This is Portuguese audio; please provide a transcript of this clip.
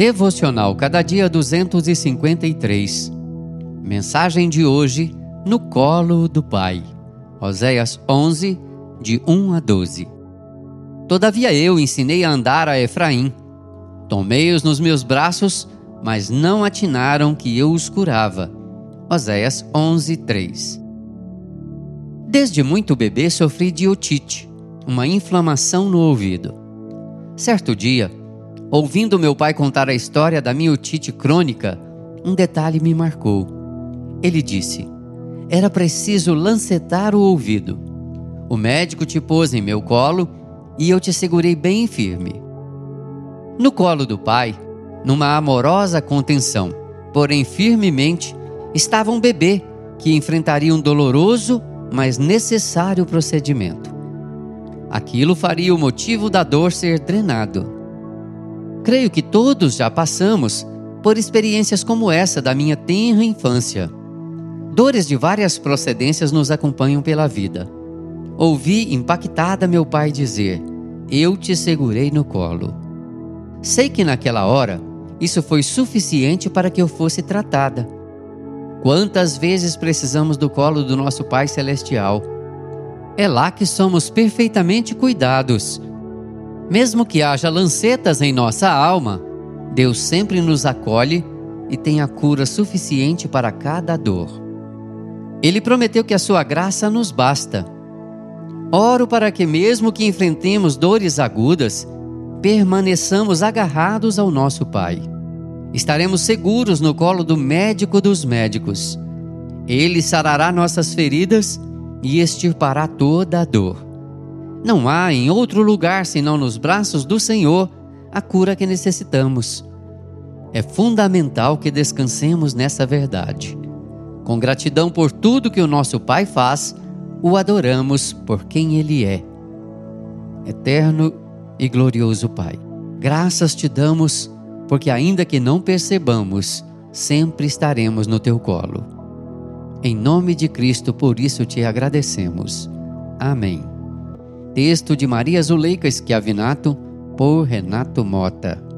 Devocional Cada Dia 253. Mensagem de hoje: No colo do Pai. Oséias 11, de 1 a 12. Todavia eu ensinei a andar a Efraim. Tomei-os nos meus braços, mas não atinaram que eu os curava. Oséias 11, 3. Desde muito bebê sofri de otite, uma inflamação no ouvido. Certo dia, Ouvindo meu pai contar a história da minha otite crônica, um detalhe me marcou. Ele disse: era preciso lancetar o ouvido. O médico te pôs em meu colo e eu te segurei bem firme. No colo do pai, numa amorosa contenção, porém firmemente, estava um bebê que enfrentaria um doloroso, mas necessário procedimento. Aquilo faria o motivo da dor ser drenado. Creio que todos já passamos por experiências como essa da minha tenra infância. Dores de várias procedências nos acompanham pela vida. Ouvi impactada meu pai dizer: Eu te segurei no colo. Sei que naquela hora isso foi suficiente para que eu fosse tratada. Quantas vezes precisamos do colo do nosso Pai Celestial? É lá que somos perfeitamente cuidados mesmo que haja lancetas em nossa alma, Deus sempre nos acolhe e tem a cura suficiente para cada dor. Ele prometeu que a sua graça nos basta. Oro para que, mesmo que enfrentemos dores agudas, permaneçamos agarrados ao nosso Pai. Estaremos seguros no colo do médico dos médicos. Ele sarará nossas feridas e extirpará toda a dor. Não há em outro lugar senão nos braços do Senhor a cura que necessitamos. É fundamental que descansemos nessa verdade. Com gratidão por tudo que o nosso Pai faz, o adoramos por quem Ele é. Eterno e glorioso Pai, graças te damos, porque ainda que não percebamos, sempre estaremos no teu colo. Em nome de Cristo, por isso te agradecemos. Amém. Texto de Maria Zuleika Schiavinato, por Renato Mota.